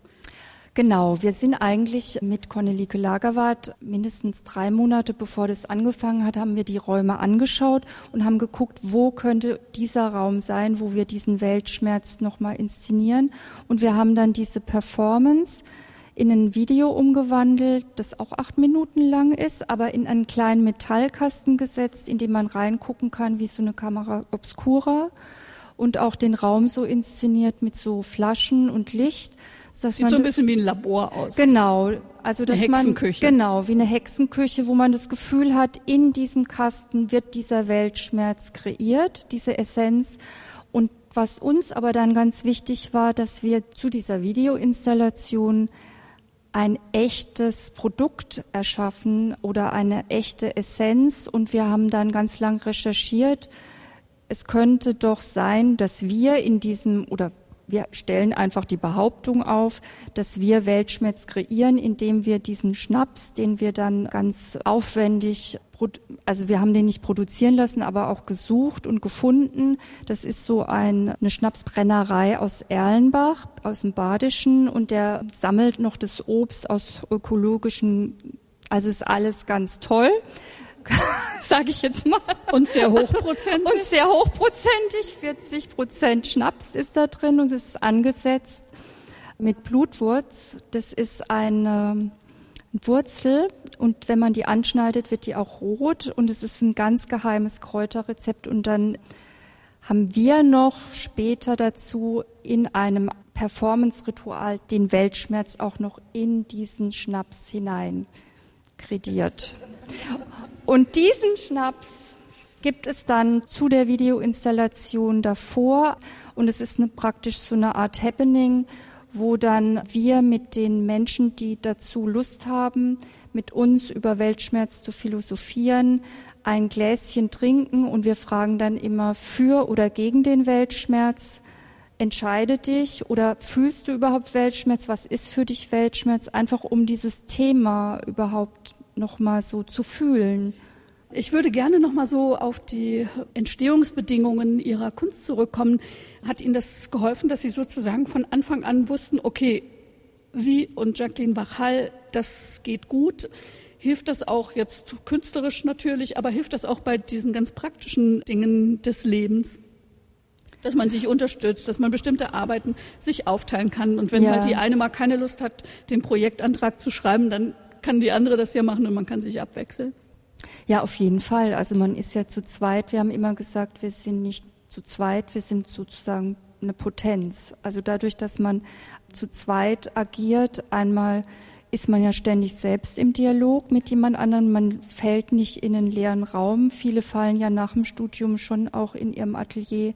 Genau, wir sind eigentlich mit Cornelike Lagerwart mindestens drei Monate bevor das angefangen hat, haben wir die Räume angeschaut und haben geguckt, wo könnte dieser Raum sein, wo wir diesen Weltschmerz nochmal inszenieren. Und wir haben dann diese Performance in ein Video umgewandelt, das auch acht Minuten lang ist, aber in einen kleinen Metallkasten gesetzt, in dem man reingucken kann, wie so eine Kamera obscura und auch den Raum so inszeniert mit so Flaschen und Licht. Dass Sieht so ein bisschen wie ein Labor aus. Genau, also dass Hexenküche. man genau wie eine Hexenküche, wo man das Gefühl hat, in diesem Kasten wird dieser Weltschmerz kreiert, diese Essenz. Und was uns aber dann ganz wichtig war, dass wir zu dieser Videoinstallation ein echtes Produkt erschaffen oder eine echte Essenz. Und wir haben dann ganz lang recherchiert. Es könnte doch sein, dass wir in diesem oder wir stellen einfach die Behauptung auf, dass wir Weltschmerz kreieren, indem wir diesen Schnaps, den wir dann ganz aufwendig, also wir haben den nicht produzieren lassen, aber auch gesucht und gefunden. Das ist so ein, eine Schnapsbrennerei aus Erlenbach, aus dem Badischen und der sammelt noch das Obst aus ökologischen, also ist alles ganz toll. Sage ich jetzt mal. Und sehr hochprozentig. Und sehr hochprozentig, 40 Prozent Schnaps ist da drin und es ist angesetzt mit Blutwurz. Das ist eine Wurzel und wenn man die anschneidet, wird die auch rot und es ist ein ganz geheimes Kräuterrezept und dann haben wir noch später dazu in einem Performance-Ritual den Weltschmerz auch noch in diesen Schnaps hinein krediert. Und diesen Schnaps gibt es dann zu der Videoinstallation davor und es ist eine, praktisch so eine Art Happening, wo dann wir mit den Menschen, die dazu Lust haben, mit uns über Weltschmerz zu philosophieren, ein Gläschen trinken und wir fragen dann immer für oder gegen den Weltschmerz. Entscheide dich oder fühlst du überhaupt Weltschmerz? Was ist für dich Weltschmerz? Einfach um dieses Thema überhaupt nochmal so zu fühlen. Ich würde gerne noch mal so auf die Entstehungsbedingungen Ihrer Kunst zurückkommen. Hat Ihnen das geholfen, dass Sie sozusagen von Anfang an wussten, okay, Sie und Jacqueline Wachall, das geht gut. Hilft das auch jetzt künstlerisch natürlich, aber hilft das auch bei diesen ganz praktischen Dingen des Lebens? dass man sich unterstützt, dass man bestimmte Arbeiten sich aufteilen kann. Und wenn ja. halt die eine mal keine Lust hat, den Projektantrag zu schreiben, dann kann die andere das ja machen und man kann sich abwechseln. Ja, auf jeden Fall. Also man ist ja zu zweit. Wir haben immer gesagt, wir sind nicht zu zweit, wir sind sozusagen eine Potenz. Also dadurch, dass man zu zweit agiert, einmal ist man ja ständig selbst im Dialog mit jemand anderem. Man fällt nicht in einen leeren Raum. Viele fallen ja nach dem Studium schon auch in ihrem Atelier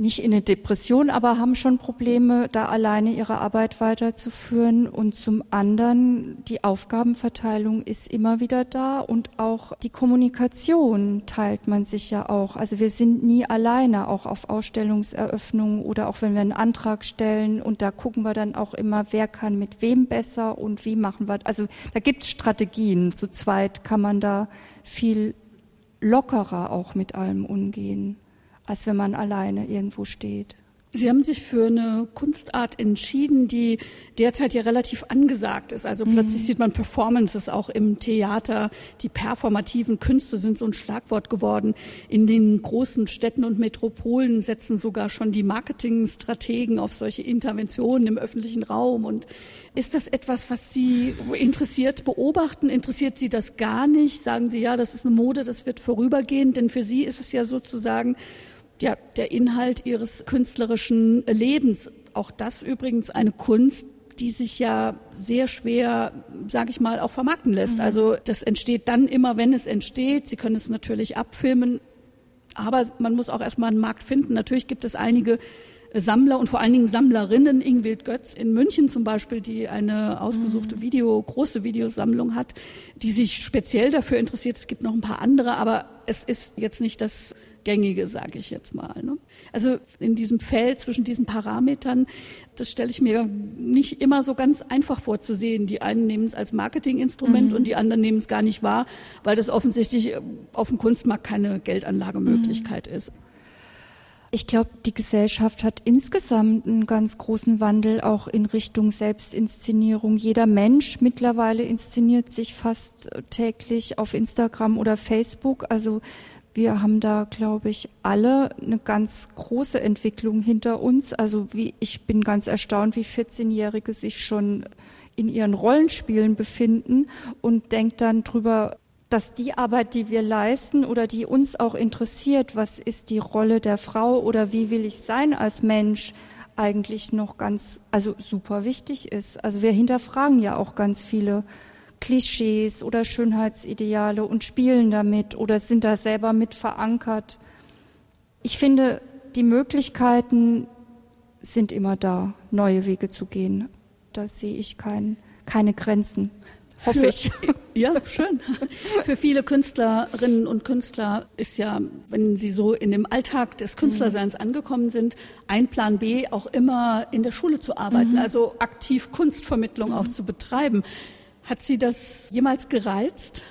nicht in eine Depression, aber haben schon Probleme, da alleine ihre Arbeit weiterzuführen. Und zum anderen, die Aufgabenverteilung ist immer wieder da und auch die Kommunikation teilt man sich ja auch. Also wir sind nie alleine, auch auf Ausstellungseröffnungen oder auch wenn wir einen Antrag stellen. Und da gucken wir dann auch immer, wer kann mit wem besser und wie machen wir. Also da gibt es Strategien. Zu zweit kann man da viel lockerer auch mit allem umgehen als wenn man alleine irgendwo steht. Sie haben sich für eine Kunstart entschieden, die derzeit ja relativ angesagt ist. Also mhm. plötzlich sieht man Performances auch im Theater. Die performativen Künste sind so ein Schlagwort geworden. In den großen Städten und Metropolen setzen sogar schon die Marketingstrategen auf solche Interventionen im öffentlichen Raum. Und ist das etwas, was Sie interessiert beobachten? Interessiert Sie das gar nicht? Sagen Sie, ja, das ist eine Mode, das wird vorübergehen? Denn für Sie ist es ja sozusagen ja, der Inhalt ihres künstlerischen Lebens. Auch das übrigens eine Kunst, die sich ja sehr schwer, sage ich mal, auch vermarkten lässt. Mhm. Also das entsteht dann immer, wenn es entsteht. Sie können es natürlich abfilmen, aber man muss auch erstmal einen Markt finden. Natürlich gibt es einige Sammler und vor allen Dingen Sammlerinnen, Ingwild Götz in München zum Beispiel, die eine ausgesuchte mhm. Video, große Videosammlung hat, die sich speziell dafür interessiert. Es gibt noch ein paar andere, aber es ist jetzt nicht das gängige, sage ich jetzt mal. Ne? Also in diesem Feld zwischen diesen Parametern, das stelle ich mir nicht immer so ganz einfach vorzusehen. Die einen nehmen es als Marketinginstrument mhm. und die anderen nehmen es gar nicht wahr, weil das offensichtlich auf dem Kunstmarkt keine Geldanlagemöglichkeit mhm. ist. Ich glaube, die Gesellschaft hat insgesamt einen ganz großen Wandel auch in Richtung Selbstinszenierung. Jeder Mensch mittlerweile inszeniert sich fast täglich auf Instagram oder Facebook. Also wir haben da, glaube ich, alle eine ganz große Entwicklung hinter uns. Also wie, ich bin ganz erstaunt, wie 14-Jährige sich schon in ihren Rollenspielen befinden und denkt dann drüber, dass die Arbeit, die wir leisten oder die uns auch interessiert, was ist die Rolle der Frau oder wie will ich sein als Mensch, eigentlich noch ganz, also super wichtig ist. Also wir hinterfragen ja auch ganz viele Klischees oder Schönheitsideale und spielen damit oder sind da selber mit verankert. Ich finde, die Möglichkeiten sind immer da, neue Wege zu gehen. Da sehe ich kein, keine Grenzen. Hoffe ich. Ja, schön. Für viele Künstlerinnen und Künstler ist ja, wenn sie so in dem Alltag des Künstlerseins mhm. angekommen sind, ein Plan B auch immer in der Schule zu arbeiten, mhm. also aktiv Kunstvermittlung mhm. auch zu betreiben. Hat Sie das jemals gereizt?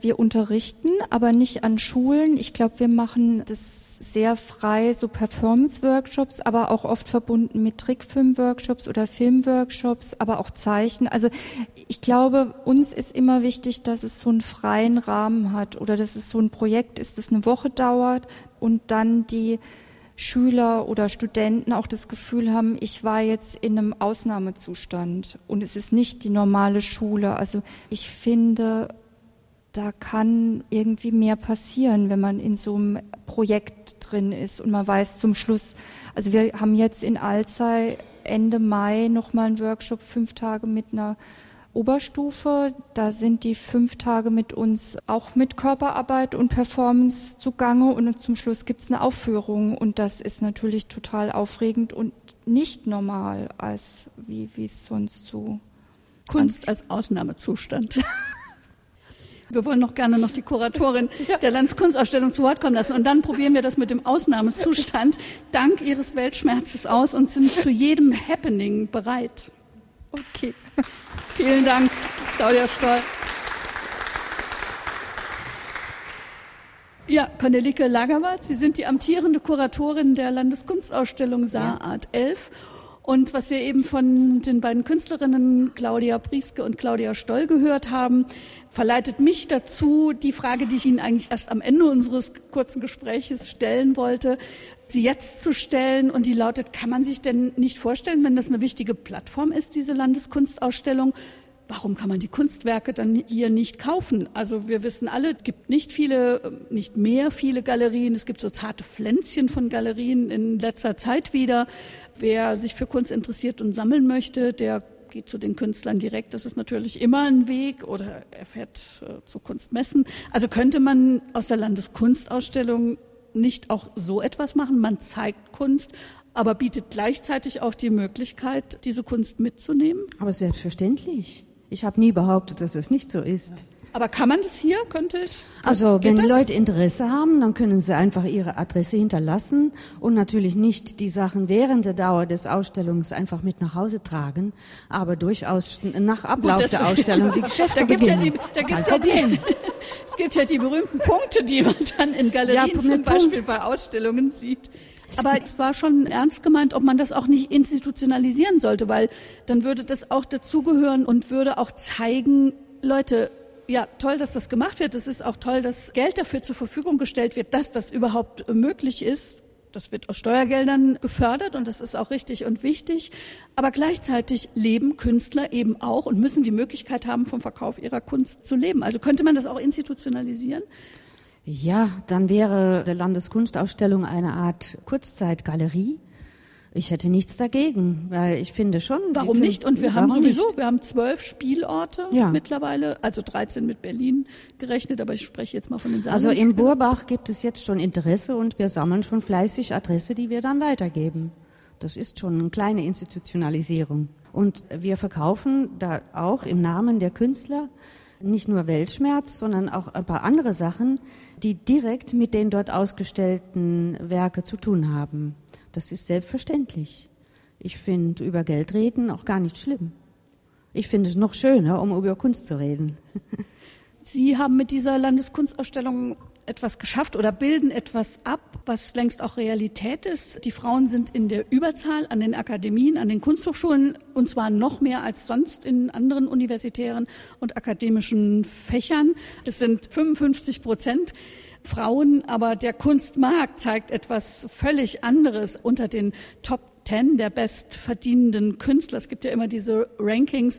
Wir unterrichten, aber nicht an Schulen. Ich glaube, wir machen das sehr frei, so Performance-Workshops, aber auch oft verbunden mit Trickfilm-Workshops oder Film-Workshops, aber auch Zeichen. Also ich glaube, uns ist immer wichtig, dass es so einen freien Rahmen hat oder dass es so ein Projekt ist, das eine Woche dauert und dann die Schüler oder Studenten auch das Gefühl haben, ich war jetzt in einem Ausnahmezustand und es ist nicht die normale Schule. Also ich finde, da kann irgendwie mehr passieren, wenn man in so einem Projekt drin ist und man weiß zum Schluss, also wir haben jetzt in Alzey Ende Mai nochmal einen Workshop, fünf Tage mit einer Oberstufe. Da sind die fünf Tage mit uns auch mit Körperarbeit und Performance zugange und zum Schluss gibt es eine Aufführung und das ist natürlich total aufregend und nicht normal, als wie, wie es sonst so. Kunst als Ausnahmezustand. Wir wollen noch gerne noch die Kuratorin der Landeskunstausstellung zu Wort kommen lassen. Und dann probieren wir das mit dem Ausnahmezustand dank Ihres Weltschmerzes aus und sind zu jedem Happening bereit. Okay. Vielen Dank, Claudia Stoll. Ja, Cornelike Lagerwart, Sie sind die amtierende Kuratorin der Landeskunstausstellung Saarart 11. Und was wir eben von den beiden Künstlerinnen Claudia Prieske und Claudia Stoll gehört haben, verleitet mich dazu, die Frage, die ich Ihnen eigentlich erst am Ende unseres kurzen Gespräches stellen wollte, sie jetzt zu stellen. Und die lautet, kann man sich denn nicht vorstellen, wenn das eine wichtige Plattform ist, diese Landeskunstausstellung, warum kann man die Kunstwerke dann hier nicht kaufen? Also wir wissen alle, es gibt nicht viele, nicht mehr viele Galerien. Es gibt so zarte Pflänzchen von Galerien in letzter Zeit wieder. Wer sich für Kunst interessiert und sammeln möchte, der geht zu den Künstlern direkt. Das ist natürlich immer ein Weg oder er fährt äh, zu Kunstmessen. Also könnte man aus der Landeskunstausstellung nicht auch so etwas machen? Man zeigt Kunst, aber bietet gleichzeitig auch die Möglichkeit, diese Kunst mitzunehmen? Aber selbstverständlich. Ich habe nie behauptet, dass es nicht so ist. Aber kann man das hier? Könnte ich? Also wenn das? Leute Interesse haben, dann können sie einfach ihre Adresse hinterlassen und natürlich nicht die Sachen während der Dauer des Ausstellungs einfach mit nach Hause tragen, aber durchaus nach Ablauf Gut, der Ausstellung die Geschäfte da gibt's beginnen. Ja die, da gibt's ja die, es gibt ja die berühmten Punkte, die man dann in Galerien ja, zum Beispiel bei Ausstellungen sieht. Aber es war schon ernst gemeint, ob man das auch nicht institutionalisieren sollte, weil dann würde das auch dazugehören und würde auch zeigen, Leute, ja, toll, dass das gemacht wird. Es ist auch toll, dass Geld dafür zur Verfügung gestellt wird, dass das überhaupt möglich ist. Das wird aus Steuergeldern gefördert und das ist auch richtig und wichtig. Aber gleichzeitig leben Künstler eben auch und müssen die Möglichkeit haben, vom Verkauf ihrer Kunst zu leben. Also könnte man das auch institutionalisieren? Ja, dann wäre der Landeskunstausstellung eine Art Kurzzeitgalerie. Ich hätte nichts dagegen, weil ich finde schon. Warum nicht? Und wir haben sowieso, nicht? wir haben zwölf Spielorte ja. mittlerweile, also 13 mit Berlin gerechnet, aber ich spreche jetzt mal von den Sammlungen. Also in Burbach gibt es jetzt schon Interesse und wir sammeln schon fleißig Adresse, die wir dann weitergeben. Das ist schon eine kleine Institutionalisierung. Und wir verkaufen da auch im Namen der Künstler nicht nur Weltschmerz, sondern auch ein paar andere Sachen, die direkt mit den dort ausgestellten Werke zu tun haben. Das ist selbstverständlich. Ich finde über Geld reden auch gar nicht schlimm. Ich finde es noch schöner, um über Kunst zu reden. Sie haben mit dieser Landeskunstausstellung etwas geschafft oder bilden etwas ab, was längst auch Realität ist. Die Frauen sind in der Überzahl an den Akademien, an den Kunsthochschulen und zwar noch mehr als sonst in anderen universitären und akademischen Fächern. Es sind 55 Prozent. Frauen, aber der Kunstmarkt zeigt etwas völlig anderes unter den Top Ten der bestverdienenden Künstler. Es gibt ja immer diese Rankings.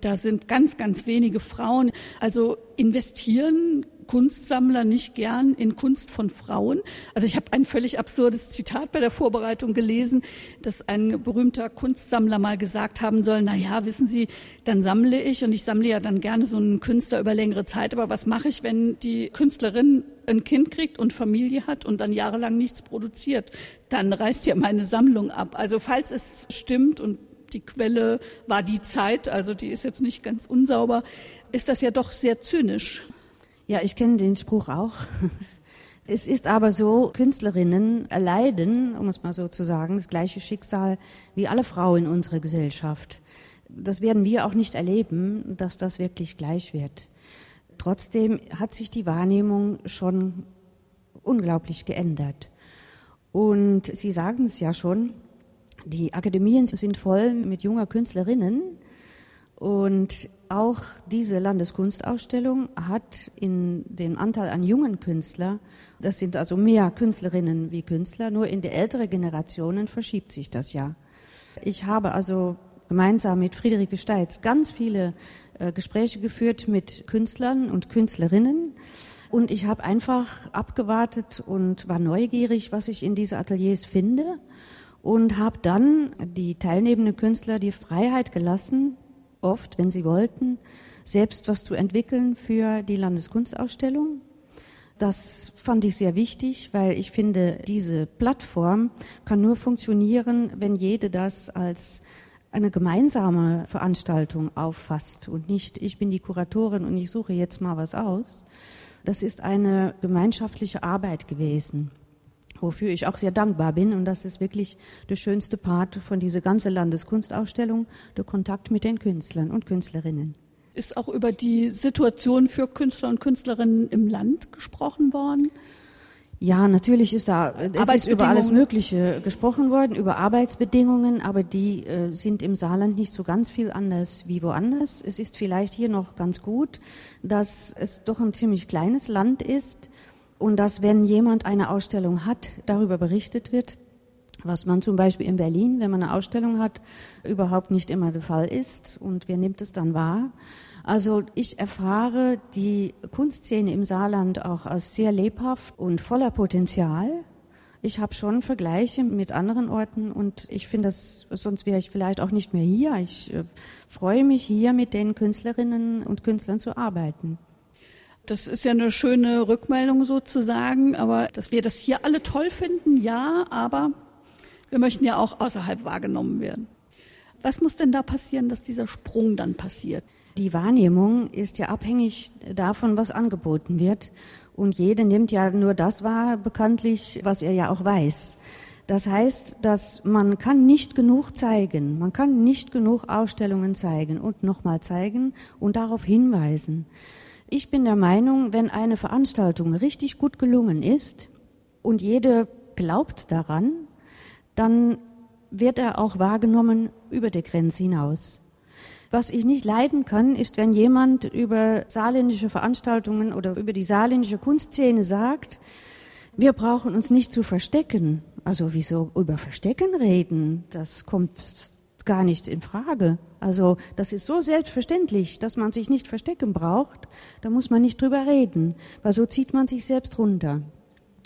Da sind ganz, ganz wenige Frauen. Also investieren Kunstsammler nicht gern in Kunst von Frauen. Also ich habe ein völlig absurdes Zitat bei der Vorbereitung gelesen, dass ein berühmter Kunstsammler mal gesagt haben soll, na ja, wissen Sie, dann sammle ich und ich sammle ja dann gerne so einen Künstler über längere Zeit, aber was mache ich, wenn die Künstlerin ein Kind kriegt und Familie hat und dann jahrelang nichts produziert? Dann reißt ja meine Sammlung ab. Also falls es stimmt und die Quelle war die Zeit, also die ist jetzt nicht ganz unsauber, ist das ja doch sehr zynisch. Ja, ich kenne den Spruch auch. Es ist aber so, Künstlerinnen erleiden, um es mal so zu sagen, das gleiche Schicksal wie alle Frauen in unserer Gesellschaft. Das werden wir auch nicht erleben, dass das wirklich gleich wird. Trotzdem hat sich die Wahrnehmung schon unglaublich geändert. Und Sie sagen es ja schon, die Akademien sind voll mit junger Künstlerinnen, und auch diese Landeskunstausstellung hat in dem Anteil an jungen Künstlern, das sind also mehr Künstlerinnen wie Künstler, nur in die ältere Generationen verschiebt sich das ja. Ich habe also gemeinsam mit Friederike Steitz ganz viele äh, Gespräche geführt mit Künstlern und Künstlerinnen. Und ich habe einfach abgewartet und war neugierig, was ich in diese Ateliers finde. Und habe dann die teilnehmenden Künstler die Freiheit gelassen, oft, wenn sie wollten, selbst was zu entwickeln für die Landeskunstausstellung. Das fand ich sehr wichtig, weil ich finde, diese Plattform kann nur funktionieren, wenn jede das als eine gemeinsame Veranstaltung auffasst und nicht, ich bin die Kuratorin und ich suche jetzt mal was aus. Das ist eine gemeinschaftliche Arbeit gewesen wofür ich auch sehr dankbar bin. Und das ist wirklich der schönste Part von dieser ganzen Landeskunstausstellung, der Kontakt mit den Künstlern und Künstlerinnen. Ist auch über die Situation für Künstler und Künstlerinnen im Land gesprochen worden? Ja, natürlich ist da es ist über alles Mögliche gesprochen worden, über Arbeitsbedingungen, aber die äh, sind im Saarland nicht so ganz viel anders wie woanders. Es ist vielleicht hier noch ganz gut, dass es doch ein ziemlich kleines Land ist und dass, wenn jemand eine Ausstellung hat, darüber berichtet wird, was man zum Beispiel in Berlin, wenn man eine Ausstellung hat, überhaupt nicht immer der Fall ist und wer nimmt es dann wahr. Also ich erfahre die Kunstszene im Saarland auch als sehr lebhaft und voller Potenzial. Ich habe schon Vergleiche mit anderen Orten und ich finde das, sonst wäre ich vielleicht auch nicht mehr hier. Ich äh, freue mich hier mit den Künstlerinnen und Künstlern zu arbeiten. Das ist ja eine schöne Rückmeldung sozusagen, aber dass wir das hier alle toll finden, ja, aber wir möchten ja auch außerhalb wahrgenommen werden. Was muss denn da passieren, dass dieser Sprung dann passiert? Die Wahrnehmung ist ja abhängig davon, was angeboten wird. Und jede nimmt ja nur das wahr, bekanntlich, was er ja auch weiß. Das heißt, dass man kann nicht genug zeigen, man kann nicht genug Ausstellungen zeigen und nochmal zeigen und darauf hinweisen. Ich bin der Meinung, wenn eine Veranstaltung richtig gut gelungen ist und jede glaubt daran, dann wird er auch wahrgenommen über die Grenze hinaus. Was ich nicht leiden kann, ist, wenn jemand über saarländische Veranstaltungen oder über die saarländische Kunstszene sagt, wir brauchen uns nicht zu verstecken. Also wieso über Verstecken reden? Das kommt gar nicht in Frage. Also das ist so selbstverständlich, dass man sich nicht verstecken braucht. Da muss man nicht drüber reden, weil so zieht man sich selbst runter.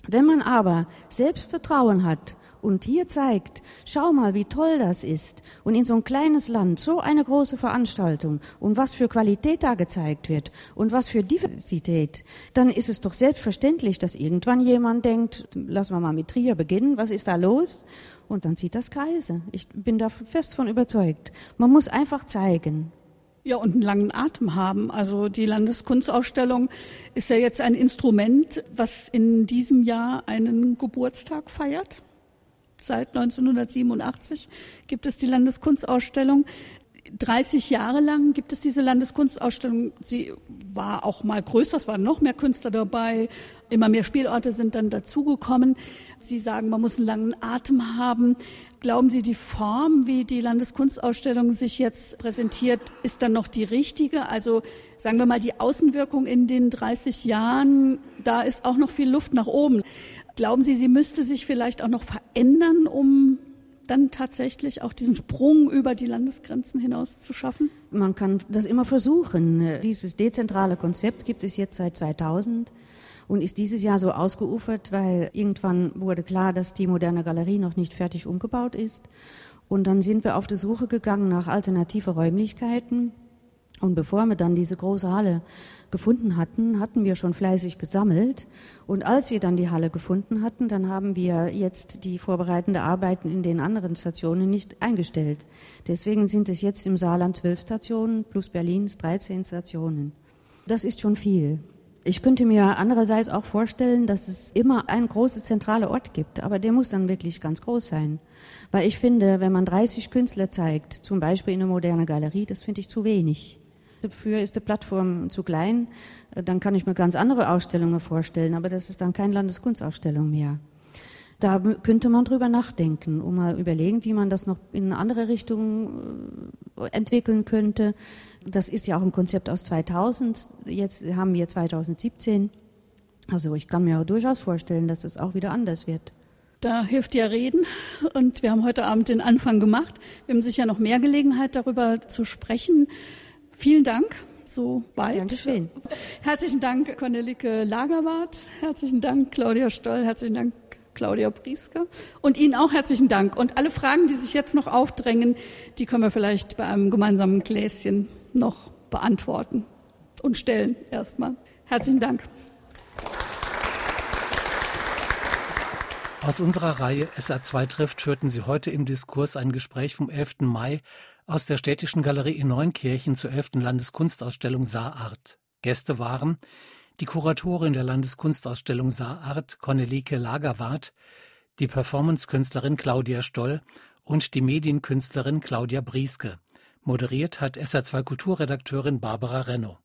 Wenn man aber Selbstvertrauen hat und hier zeigt, schau mal, wie toll das ist. Und in so ein kleines Land so eine große Veranstaltung und was für Qualität da gezeigt wird und was für Diversität, dann ist es doch selbstverständlich, dass irgendwann jemand denkt, lassen wir mal mit Trier beginnen, was ist da los? Und dann zieht das Kreise. Ich bin da fest von überzeugt. Man muss einfach zeigen. Ja, und einen langen Atem haben. Also die Landeskunstausstellung ist ja jetzt ein Instrument, was in diesem Jahr einen Geburtstag feiert. Seit 1987 gibt es die Landeskunstausstellung. 30 Jahre lang gibt es diese Landeskunstausstellung. Sie war auch mal größer, es waren noch mehr Künstler dabei. Immer mehr Spielorte sind dann dazugekommen. Sie sagen, man muss einen langen Atem haben. Glauben Sie, die Form, wie die Landeskunstausstellung sich jetzt präsentiert, ist dann noch die richtige? Also sagen wir mal, die Außenwirkung in den 30 Jahren, da ist auch noch viel Luft nach oben. Glauben Sie, sie müsste sich vielleicht auch noch verändern, um dann tatsächlich auch diesen Sprung über die Landesgrenzen hinaus zu schaffen? Man kann das immer versuchen. Dieses dezentrale Konzept gibt es jetzt seit 2000 und ist dieses Jahr so ausgeufert, weil irgendwann wurde klar, dass die moderne Galerie noch nicht fertig umgebaut ist. Und dann sind wir auf die Suche gegangen nach alternative Räumlichkeiten. Und bevor wir dann diese große Halle gefunden hatten, hatten wir schon fleißig gesammelt. Und als wir dann die Halle gefunden hatten, dann haben wir jetzt die vorbereitende Arbeiten in den anderen Stationen nicht eingestellt. Deswegen sind es jetzt im Saarland zwölf Stationen plus Berlins 13 Stationen. Das ist schon viel. Ich könnte mir andererseits auch vorstellen, dass es immer einen großen zentralen Ort gibt, aber der muss dann wirklich ganz groß sein. Weil ich finde, wenn man 30 Künstler zeigt, zum Beispiel in einer modernen Galerie, das finde ich zu wenig. Dafür ist die Plattform zu klein. Dann kann ich mir ganz andere Ausstellungen vorstellen, aber das ist dann keine Landeskunstausstellung mehr. Da könnte man drüber nachdenken und mal überlegen, wie man das noch in eine andere Richtung äh, entwickeln könnte. Das ist ja auch ein Konzept aus 2000. Jetzt haben wir 2017. Also ich kann mir auch durchaus vorstellen, dass es auch wieder anders wird. Da hilft ja Reden und wir haben heute Abend den Anfang gemacht. Wir haben sicher noch mehr Gelegenheit darüber zu sprechen. Vielen Dank. So weit. Dankeschön. Herzlichen Dank, Cornelike Lagerwart. Herzlichen Dank, Claudia Stoll. Herzlichen Dank, Claudia Prieske. Und Ihnen auch herzlichen Dank. Und alle Fragen, die sich jetzt noch aufdrängen, die können wir vielleicht bei einem gemeinsamen Gläschen noch beantworten und stellen erstmal. Herzlichen Dank. Aus unserer Reihe SA2 trifft führten Sie heute im Diskurs ein Gespräch vom 11. Mai aus der Städtischen Galerie in Neunkirchen zur 11. Landeskunstausstellung Saarart. Gäste waren die Kuratorin der Landeskunstausstellung Saarart Cornelike Lagerwart, die Performancekünstlerin Claudia Stoll und die Medienkünstlerin Claudia Brieske. Moderiert hat SA2 Kulturredakteurin Barbara Renno.